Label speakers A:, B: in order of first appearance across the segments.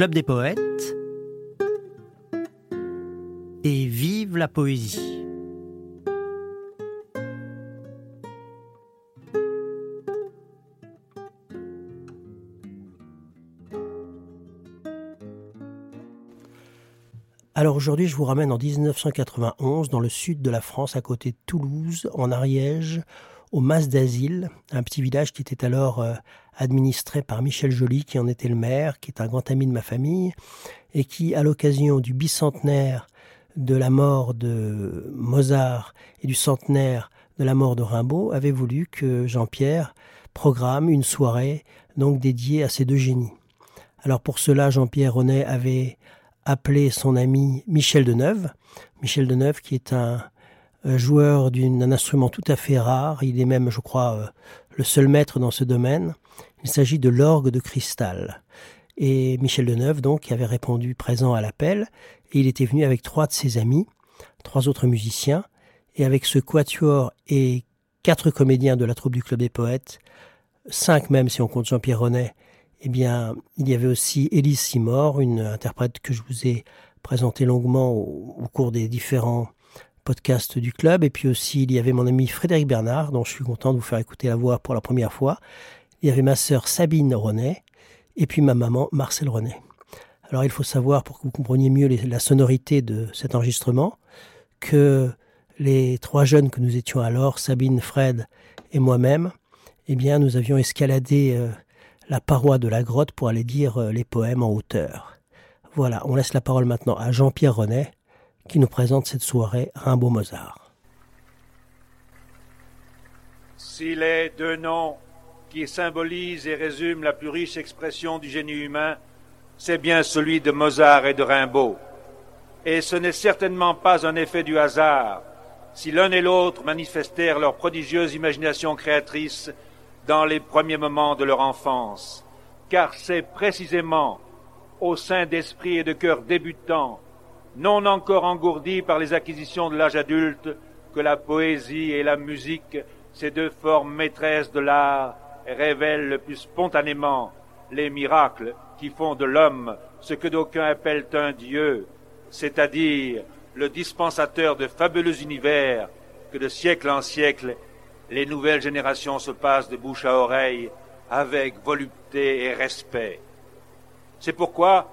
A: Club des poètes et vive la poésie. Alors aujourd'hui, je vous ramène en 1991 dans le sud de la France, à côté de Toulouse, en Ariège, au Mas d'Asile, un petit village qui était alors euh, administré par Michel Joly, qui en était le maire, qui est un grand ami de ma famille, et qui, à l'occasion du bicentenaire de la mort de Mozart et du centenaire de la mort de Rimbaud, avait voulu que Jean-Pierre programme une soirée donc dédiée à ces deux génies. Alors pour cela, Jean-Pierre René avait appelé son ami Michel Deneuve. Michel Deneuve qui est un joueur d'un instrument tout à fait rare. Il est même, je crois, euh, le seul maître dans ce domaine. Il s'agit de l'orgue de cristal. Et Michel Deneuve, donc, avait répondu présent à l'appel, et il était venu avec trois de ses amis, trois autres musiciens, et avec ce quatuor et quatre comédiens de la troupe du Club des Poètes, cinq même si on compte Jean-Pierre Renet, eh bien, il y avait aussi Élise Simor, une interprète que je vous ai présentée longuement au, cours des différents podcasts du club. Et puis aussi, il y avait mon ami Frédéric Bernard, dont je suis content de vous faire écouter la voix pour la première fois. Il y avait ma sœur Sabine Renet, et puis ma maman Marcel Renet. Alors, il faut savoir, pour que vous compreniez mieux la sonorité de cet enregistrement, que les trois jeunes que nous étions alors, Sabine, Fred et moi-même, eh bien, nous avions escaladé euh, la paroi de la grotte pour aller dire euh, les poèmes en hauteur. Voilà, on laisse la parole maintenant à Jean-Pierre Renet qui nous présente cette soirée Rimbaud-Mozart.
B: Si les deux noms qui symbolisent et résument la plus riche expression du génie humain, c'est bien celui de Mozart et de Rimbaud. Et ce n'est certainement pas un effet du hasard si l'un et l'autre manifestèrent leur prodigieuse imagination créatrice dans les premiers moments de leur enfance, car c'est précisément au sein d'esprits et de cœurs débutants, non encore engourdis par les acquisitions de l'âge adulte, que la poésie et la musique, ces deux formes maîtresses de l'art, révèlent le plus spontanément les miracles qui font de l'homme ce que d'aucuns appellent un dieu, c'est-à-dire le dispensateur de fabuleux univers que de siècle en siècle les nouvelles générations se passent de bouche à oreille avec volupté et respect. C'est pourquoi,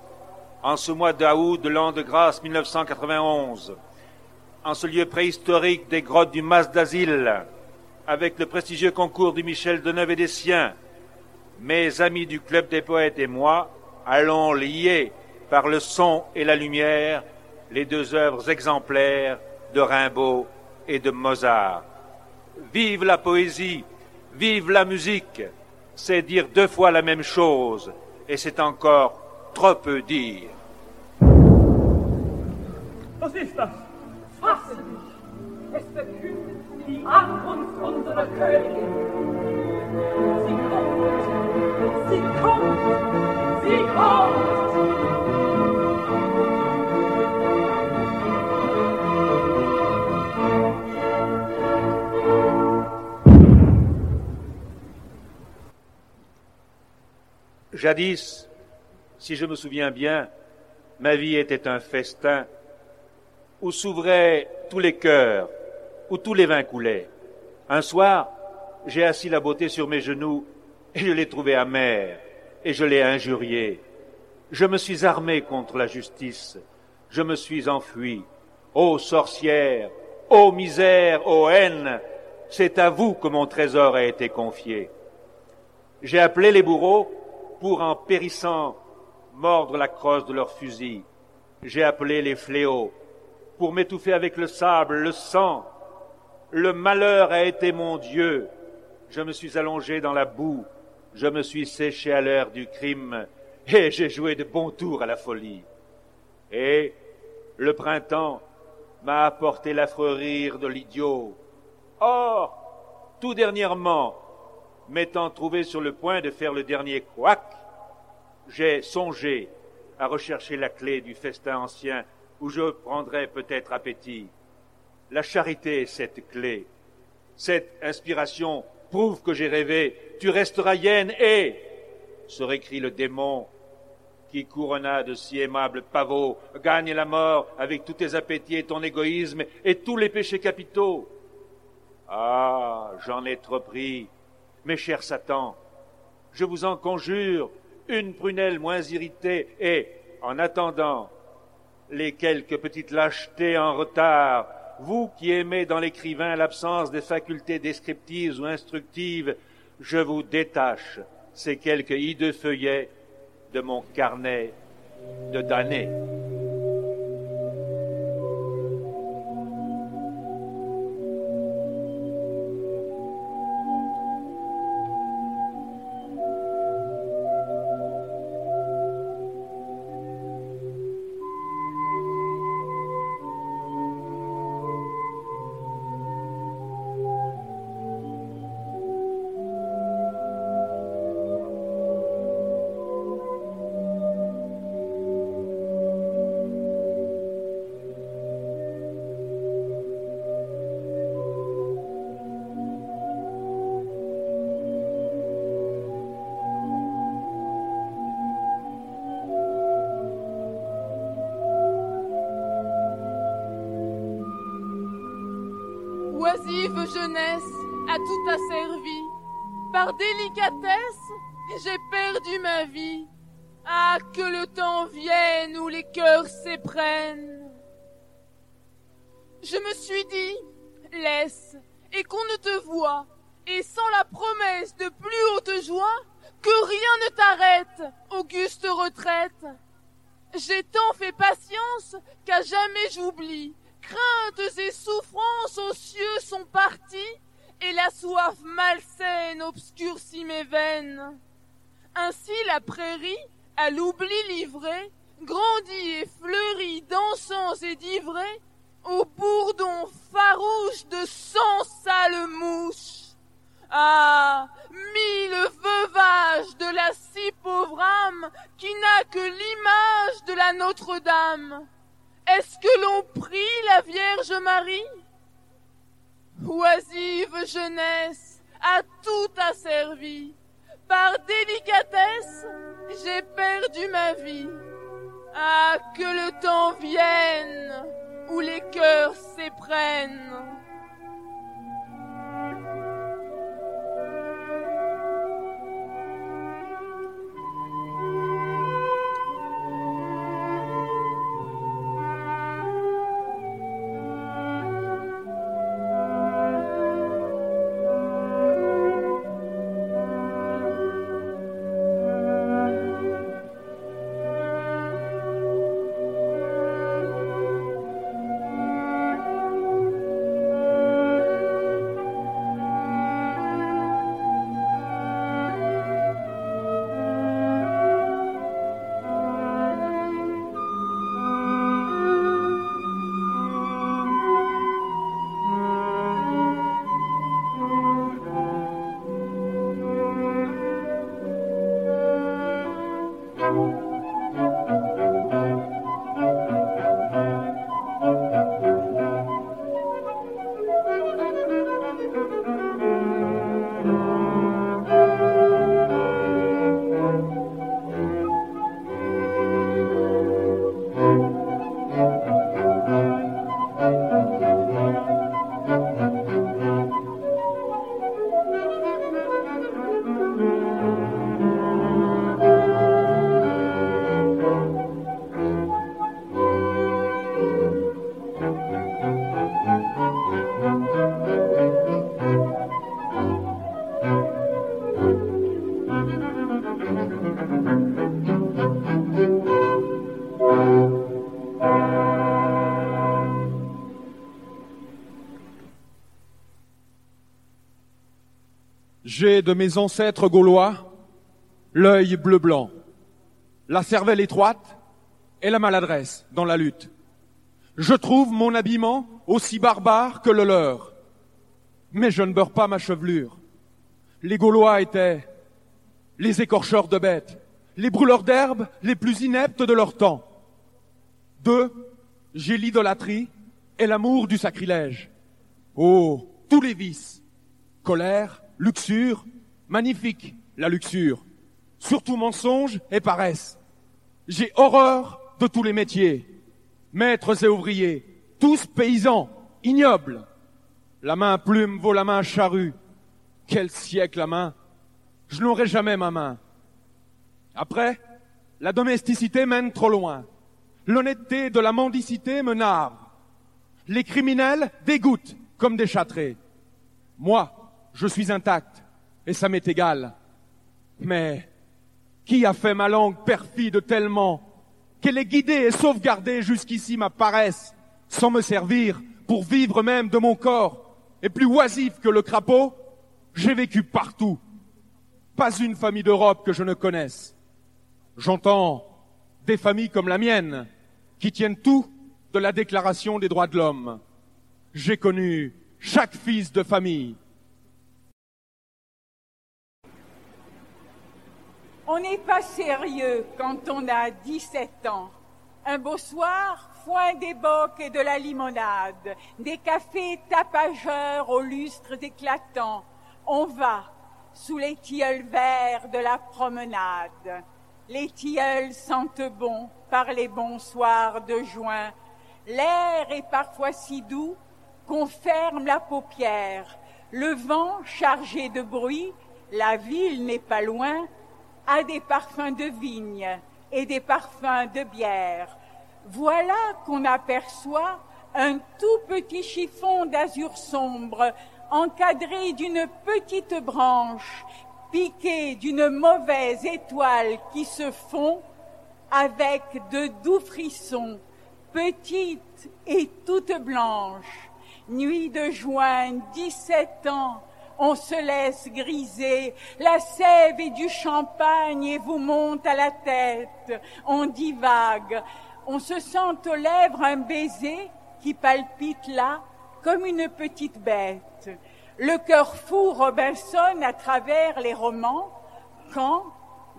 B: en ce mois d'août de l'an de grâce 1991, en ce lieu préhistorique des grottes du Mas d'Asile, avec le prestigieux concours du Michel Deneuve et des siens, mes amis du Club des Poètes et moi allons lier par le son et la lumière les deux œuvres exemplaires de Rimbaud et de Mozart. Vive la poésie, vive la musique, c'est dire deux fois la même chose, et c'est encore trop peu dire.
C: Was ist das? Fasse dich! Es verkündet die Ankunft unserer Königin. Sie kommt! Sie kommt! Sie kommt!
B: Jadis, si je me souviens bien, ma vie était un festin où s'ouvraient tous les cœurs, où tous les vins coulaient. Un soir, j'ai assis la beauté sur mes genoux et je l'ai trouvée amère et je l'ai injuriée. Je me suis armé contre la justice, je me suis enfui. Ô sorcière, ô misère, ô haine, c'est à vous que mon trésor a été confié. J'ai appelé les bourreaux pour, en périssant, mordre la crosse de leurs fusils. J'ai appelé les fléaux pour m'étouffer avec le sable, le sang. Le malheur a été mon Dieu. Je me suis allongé dans la boue. Je me suis séché à l'heure du crime et j'ai joué de bons tours à la folie. Et le printemps m'a apporté l'affreux rire de l'idiot. Or, tout dernièrement, m'étant trouvé sur le point de faire le dernier couac, j'ai songé à rechercher la clé du festin ancien où je prendrais peut-être appétit. La charité est cette clé. Cette inspiration prouve que j'ai rêvé. Tu resteras hyène et, se récrie le démon, qui couronna de si aimables pavots, gagne la mort avec tous tes appétits et ton égoïsme et tous les péchés capitaux. Ah, j'en ai trop pris, mes chers Satan, je vous en conjure, une prunelle moins irritée et, en attendant, les quelques petites lâchetés en retard, vous qui aimez dans l'écrivain l'absence des facultés descriptives ou instructives, je vous détache ces quelques hideux feuillets de mon carnet de damnés.
D: Jeunesse a tout asservi. Par délicatesse, j'ai perdu ma vie. Ah, que le temps vienne où les cœurs s'éprennent. Je me suis dit, laisse, et qu'on ne te voie, et sans la promesse de plus haute joie, que rien ne t'arrête, auguste retraite. J'ai tant fait patience qu'à jamais j'oublie craintes et souffrances aux cieux sont parties, et la soif malsaine obscurcit mes veines. Ainsi la prairie, à l'oubli livrée, grandit et fleurit d'encens et d'ivrée, au bourdon farouche de cent sales mouches. Ah, mille veuvages de la si pauvre âme qui n'a que l'image de la Notre-Dame. Est-ce que l'on prie la Vierge Marie? Oisive jeunesse, à tout asservi. Par délicatesse, j'ai perdu ma vie. Ah, que le temps vienne où les cœurs s'éprennent.
E: J'ai de mes ancêtres gaulois l'œil bleu-blanc, la cervelle étroite et la maladresse dans la lutte. Je trouve mon habillement aussi barbare que le leur, mais je ne beurre pas ma chevelure. Les Gaulois étaient les écorcheurs de bêtes, les brûleurs d'herbes les plus ineptes de leur temps. D'eux, j'ai l'idolâtrie et l'amour du sacrilège. Oh, tous les vices, colère, luxure, magnifique la luxure, surtout mensonge et paresse. J'ai horreur de tous les métiers, maîtres et ouvriers, tous paysans, ignobles. La main plume vaut la main charrue. Quel siècle la main Je n'aurai jamais ma main. Après, la domesticité mène trop loin. L'honnêteté de la mendicité me narre. Les criminels dégoûtent comme des châtrés. Moi, je suis intact et ça m'est égal. Mais qui a fait ma langue perfide tellement qu'elle est guidée et sauvegardée jusqu'ici ma paresse, sans me servir pour vivre même de mon corps, et plus oisif que le crapaud? J'ai vécu partout. Pas une famille d'Europe que je ne connaisse. J'entends des familles comme la mienne, qui tiennent tout de la Déclaration des droits de l'homme. J'ai connu chaque fils de famille,
F: On n'est pas sérieux quand on a 17 ans. Un beau soir, foin des bocs et de la limonade, des cafés tapageurs aux lustres éclatants. On va sous les tilleuls verts de la promenade. Les tilleuls sentent bon par les bons soirs de juin. L'air est parfois si doux qu'on ferme la paupière. Le vent chargé de bruit, la ville n'est pas loin, a des parfums de vigne et des parfums de bière. Voilà qu'on aperçoit un tout petit chiffon d'azur sombre encadré d'une petite branche piqué d'une mauvaise étoile qui se fond avec de doux frissons, petite et toute blanche. Nuit de juin, dix-sept ans, on se laisse griser, la sève et du champagne et vous monte à la tête, on divague, on se sent aux lèvres un baiser qui palpite là comme une petite bête. Le cœur fou Robinson à travers les romans, quand,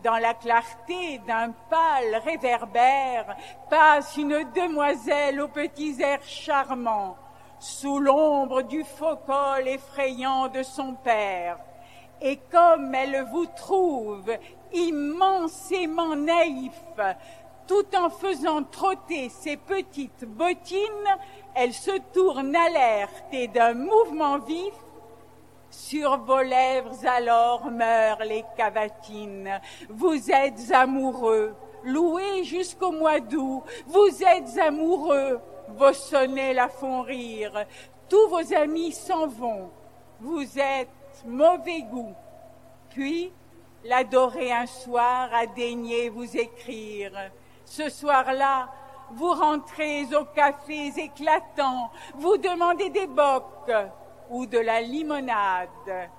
F: dans la clarté d'un pâle réverbère, passe une demoiselle aux petits airs charmants, sous l'ombre du faux col effrayant de son père. Et comme elle vous trouve immensément naïf, tout en faisant trotter ses petites bottines, elle se tourne alerte et d'un mouvement vif, sur vos lèvres alors meurent les cavatines. Vous êtes amoureux, loué jusqu'au mois d'août, vous êtes amoureux, vos sonnets la font rire, tous vos amis s'en vont, vous êtes mauvais goût. Puis, l'adoré un soir a daigné vous écrire. Ce soir-là, vous rentrez aux cafés éclatants, vous demandez des bocs ou de la limonade.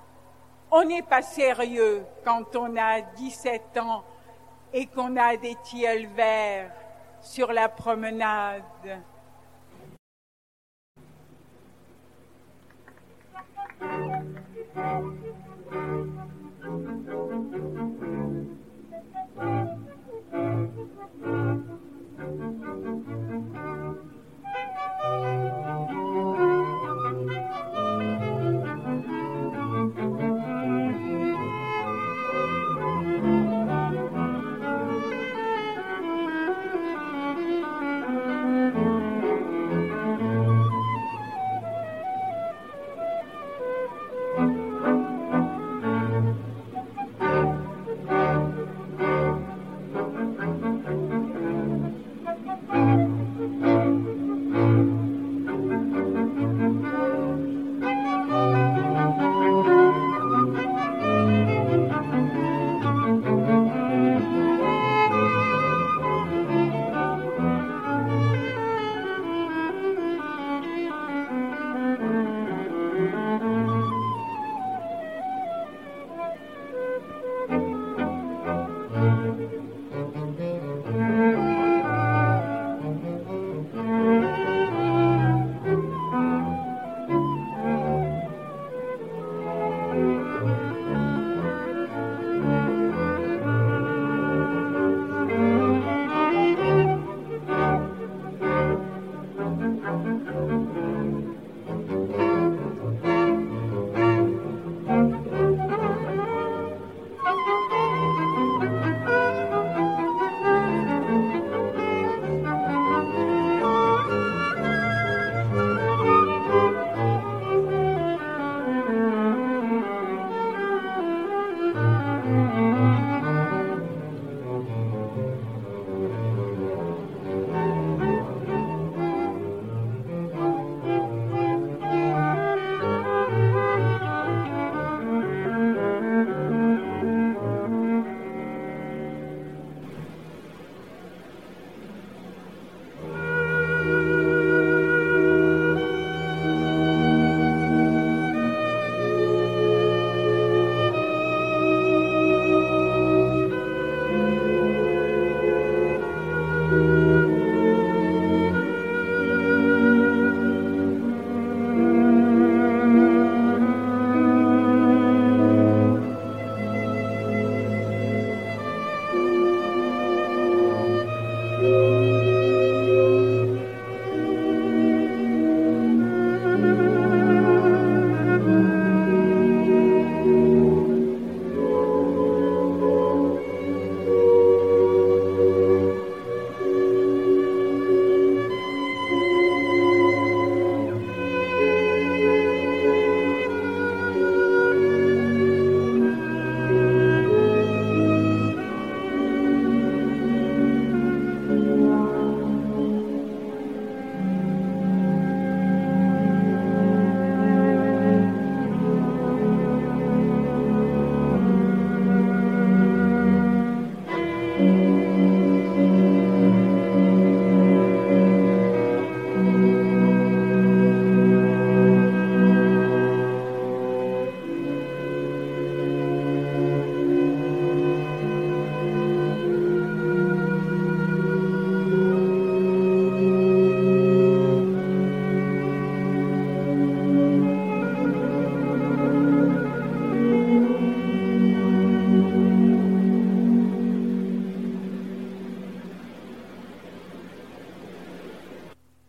F: On n'est pas sérieux quand on a 17 ans et qu'on a des tilleuls verts sur la promenade.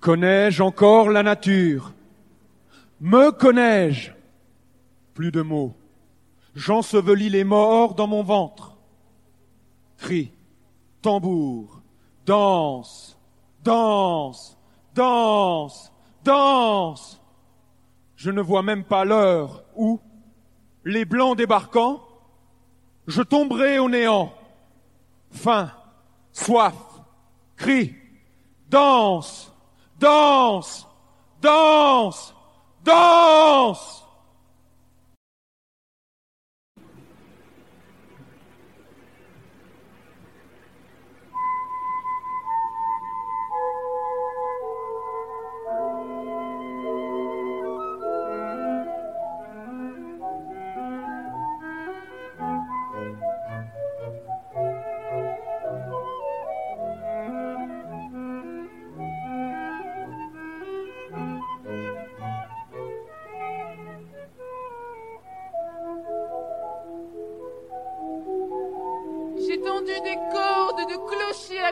E: Connais-je encore la nature? Me connais-je? Plus de mots. J'ensevelis les morts dans mon ventre. Cris, tambour, danse, danse, danse, danse. Je ne vois même pas l'heure où, les blancs débarquant, je tomberai au néant. Faim, soif, cri, danse, danse, danse, danse.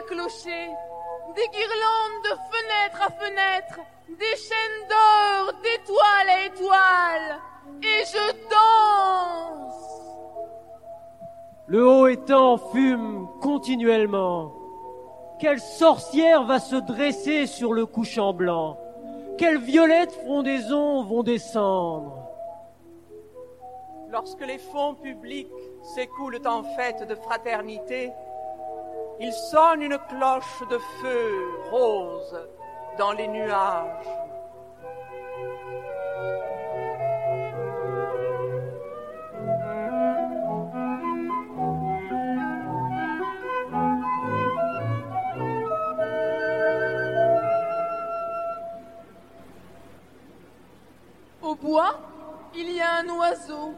D: À clocher, des guirlandes de fenêtre à fenêtre, des chaînes d'or d'étoile à étoile, et je danse.
G: Le haut étang fume continuellement. Quelle sorcière va se dresser sur le couchant blanc? Quelles violettes frondaisons vont descendre?
H: Lorsque les fonds publics s'écoulent en fête de fraternité, il sonne une cloche de feu rose dans les nuages.
D: Au bois, il y a un oiseau.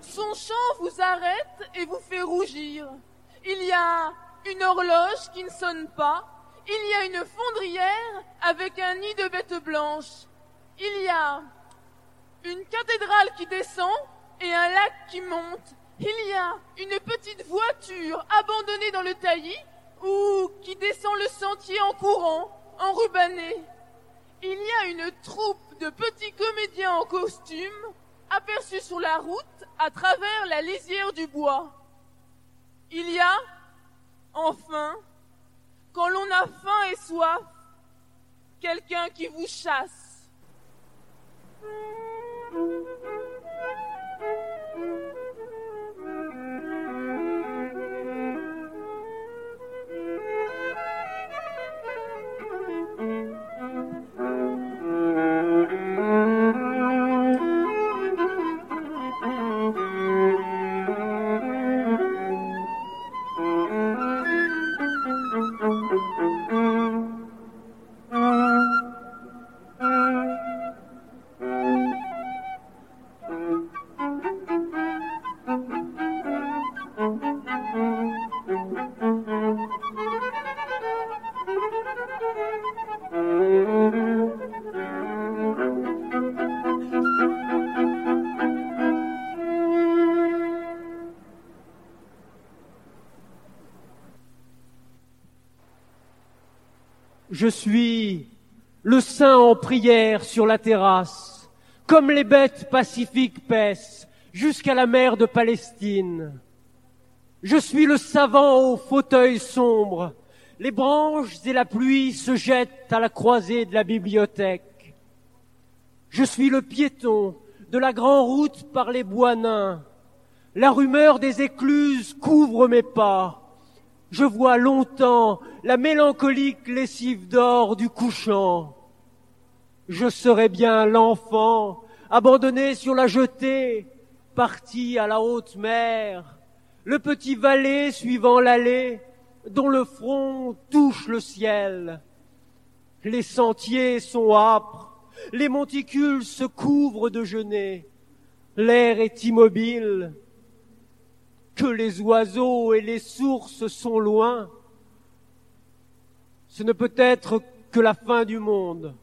D: Son chant vous arrête et vous fait rougir. Il y a une horloge qui ne sonne pas. Il y a une fondrière avec un nid de bêtes blanches. Il y a une cathédrale qui descend et un lac qui monte. Il y a une petite voiture abandonnée dans le taillis ou qui descend le sentier en courant, enrubanné. Il y a une troupe de petits comédiens en costume aperçus sur la route à travers la lisière du bois. Il y a, enfin, quand l'on a faim et soif, quelqu'un qui vous chasse.
G: Je suis le saint en prière sur la terrasse, comme les bêtes pacifiques paissent jusqu'à la mer de Palestine. Je suis le savant au fauteuil sombre, les branches et la pluie se jettent à la croisée de la bibliothèque. Je suis le piéton de la grande route par les bois nains. La rumeur des écluses couvre mes pas. Je vois longtemps la mélancolique lessive d'or du couchant. Je serai bien l'enfant abandonné sur la jetée, parti à la haute mer, le petit valet suivant l'allée dont le front touche le ciel. Les sentiers sont âpres, les monticules se couvrent de genêts, l'air est immobile, que les oiseaux et les sources sont loin. Ce ne peut être que la fin du monde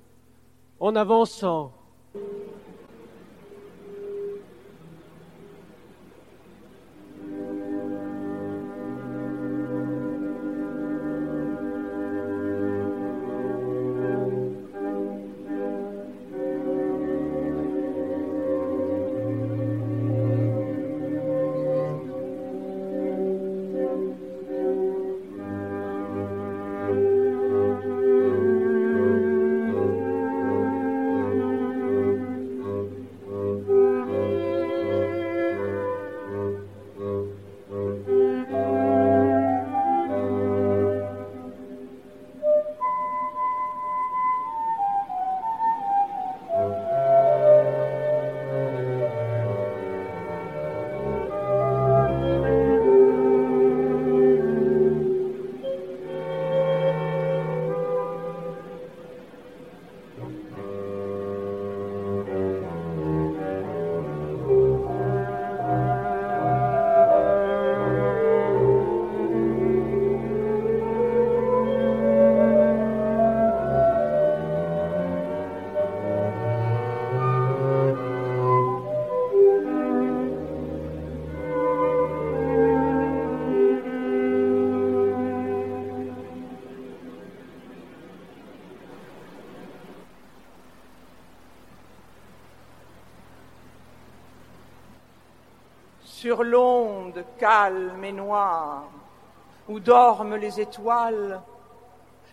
G: en avançant.
H: Sur l'onde calme et noire, où dorment les étoiles,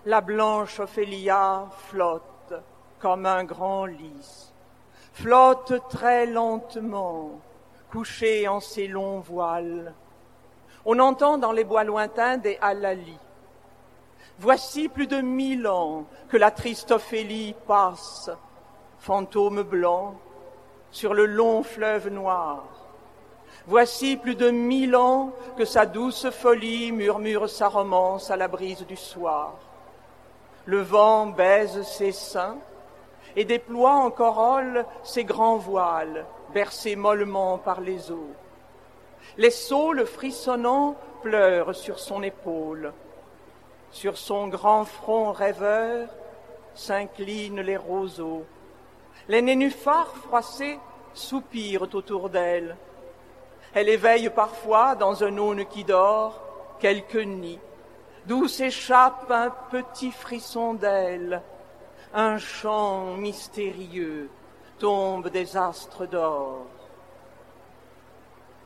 H: la blanche Ophélia flotte comme un grand lys, flotte très lentement, couchée en ses longs voiles. On entend dans les bois lointains des halalis. Voici plus de mille ans que la triste Ophélie passe, fantôme blanc, sur le long fleuve noir. Voici plus de mille ans que sa douce folie murmure sa romance à la brise du soir. Le vent baise ses seins et déploie en corolle ses grands voiles, bercés mollement par les eaux. Les saules frissonnants pleurent sur son épaule. Sur son grand front rêveur s'inclinent les roseaux. Les nénuphars froissés soupirent autour d'elle. Elle éveille parfois dans un aune qui dort quelques nids, d'où s'échappe un petit frisson d'elle. Un chant mystérieux tombe des astres d'or.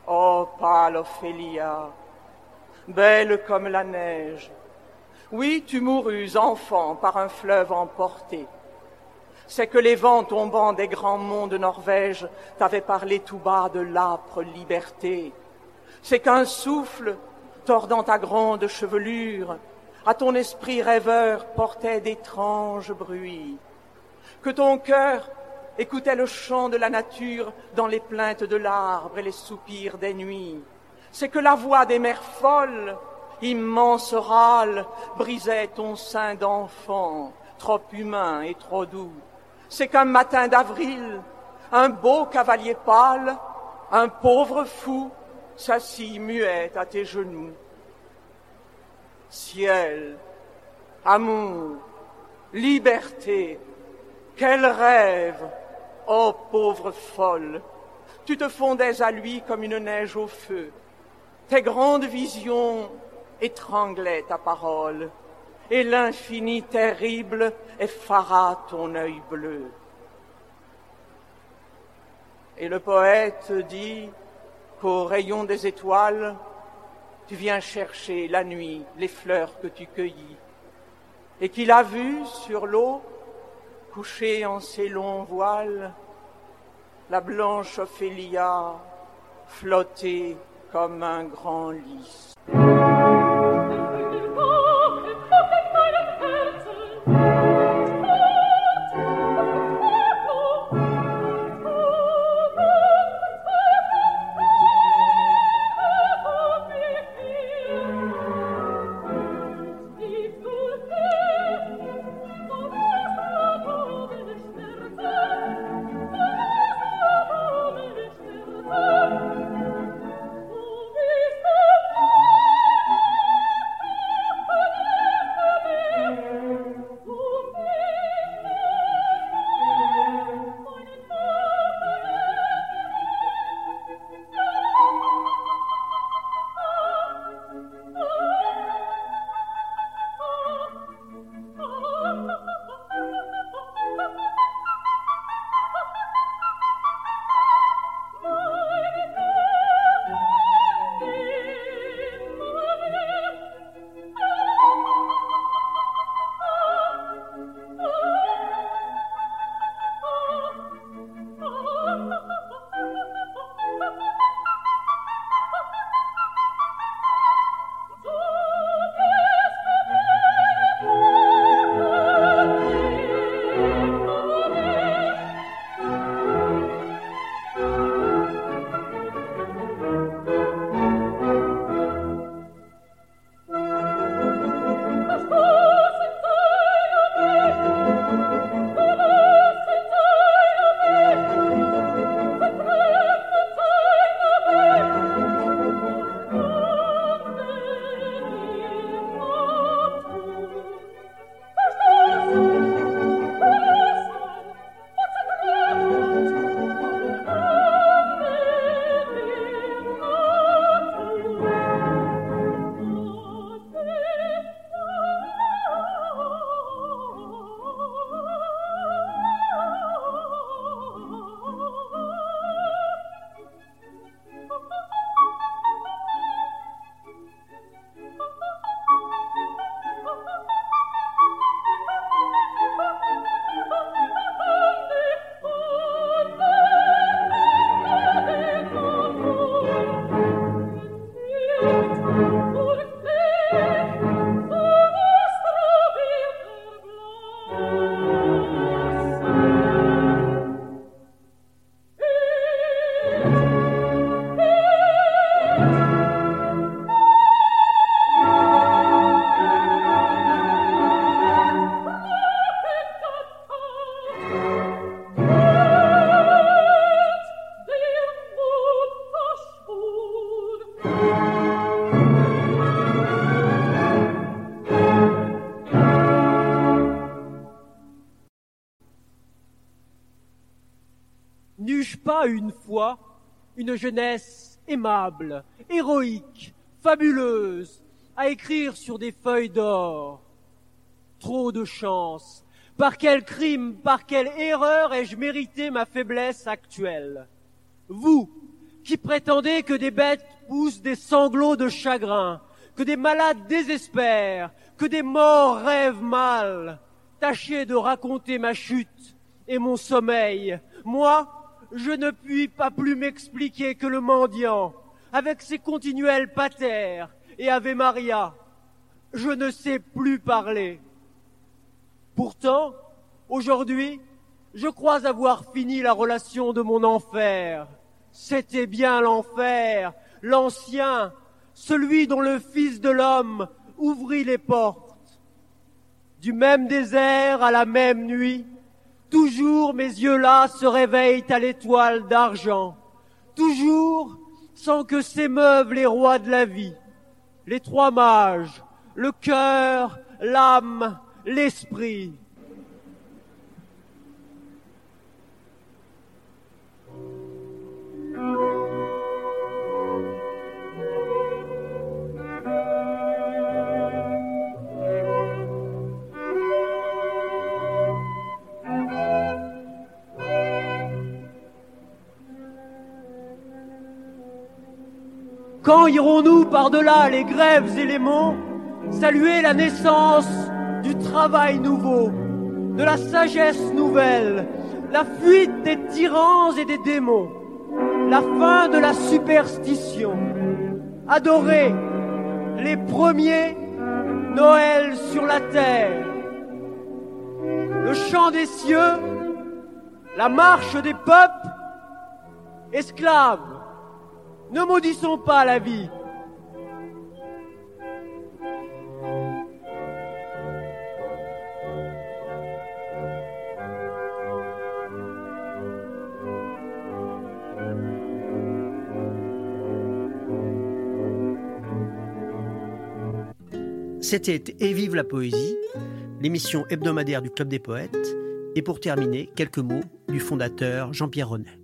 H: Oh, pâle Ophélia, belle comme la neige, oui, tu mourus enfant par un fleuve emporté. C'est que les vents tombant des grands monts de Norvège t'avaient parlé tout bas de l'âpre liberté. C'est qu'un souffle, tordant ta grande chevelure, à ton esprit rêveur portait d'étranges bruits. Que ton cœur écoutait le chant de la nature dans les plaintes de l'arbre et les soupirs des nuits. C'est que la voix des mers folles immense râle brisait ton sein d'enfant, trop humain et trop doux. C'est qu'un matin d'avril, un beau cavalier pâle, un pauvre fou, s'assit muet à tes genoux. Ciel, amour, liberté, quel rêve, ô pauvre folle, tu te fondais à lui comme une neige au feu. Tes grandes visions étranglait ta parole, et l'infini terrible effara ton œil bleu. Et le poète dit qu'au rayon des étoiles, tu viens chercher la nuit les fleurs que tu cueillis, et qu'il a vu sur l'eau, couchée en ses longs voiles, la blanche Ophélia flotter comme un grand lys.
G: Pas une fois une jeunesse aimable, héroïque, fabuleuse, à écrire sur des feuilles d'or Trop de chance. Par quel crime, par quelle erreur ai-je mérité ma faiblesse actuelle? Vous, qui prétendez que des bêtes poussent des sanglots de chagrin, que des malades désespèrent, que des morts rêvent mal, tâchez de raconter ma chute et mon sommeil. Moi, je ne puis pas plus m'expliquer que le mendiant, avec ses continuels patères et Ave Maria. Je ne sais plus parler. Pourtant, aujourd'hui, je crois avoir fini la relation de mon enfer. C'était bien l'enfer, l'ancien, celui dont le Fils de l'homme ouvrit les portes. Du même désert à la même nuit, toujours mes yeux là se réveillent à l'étoile d'argent, toujours sans que s'émeuvent les rois de la vie, les trois mages, le cœur, l'âme, l'esprit. Quand irons-nous par-delà les grèves et les monts saluer la naissance du travail nouveau, de la sagesse nouvelle, la fuite des tyrans et des démons, la fin de la superstition, adorer les premiers Noël sur la terre, le chant des cieux, la marche des peuples, esclaves, ne maudissons pas la vie.
A: C'était Et vive la poésie, l'émission hebdomadaire du Club des poètes. Et pour terminer, quelques mots du fondateur Jean-Pierre Renet.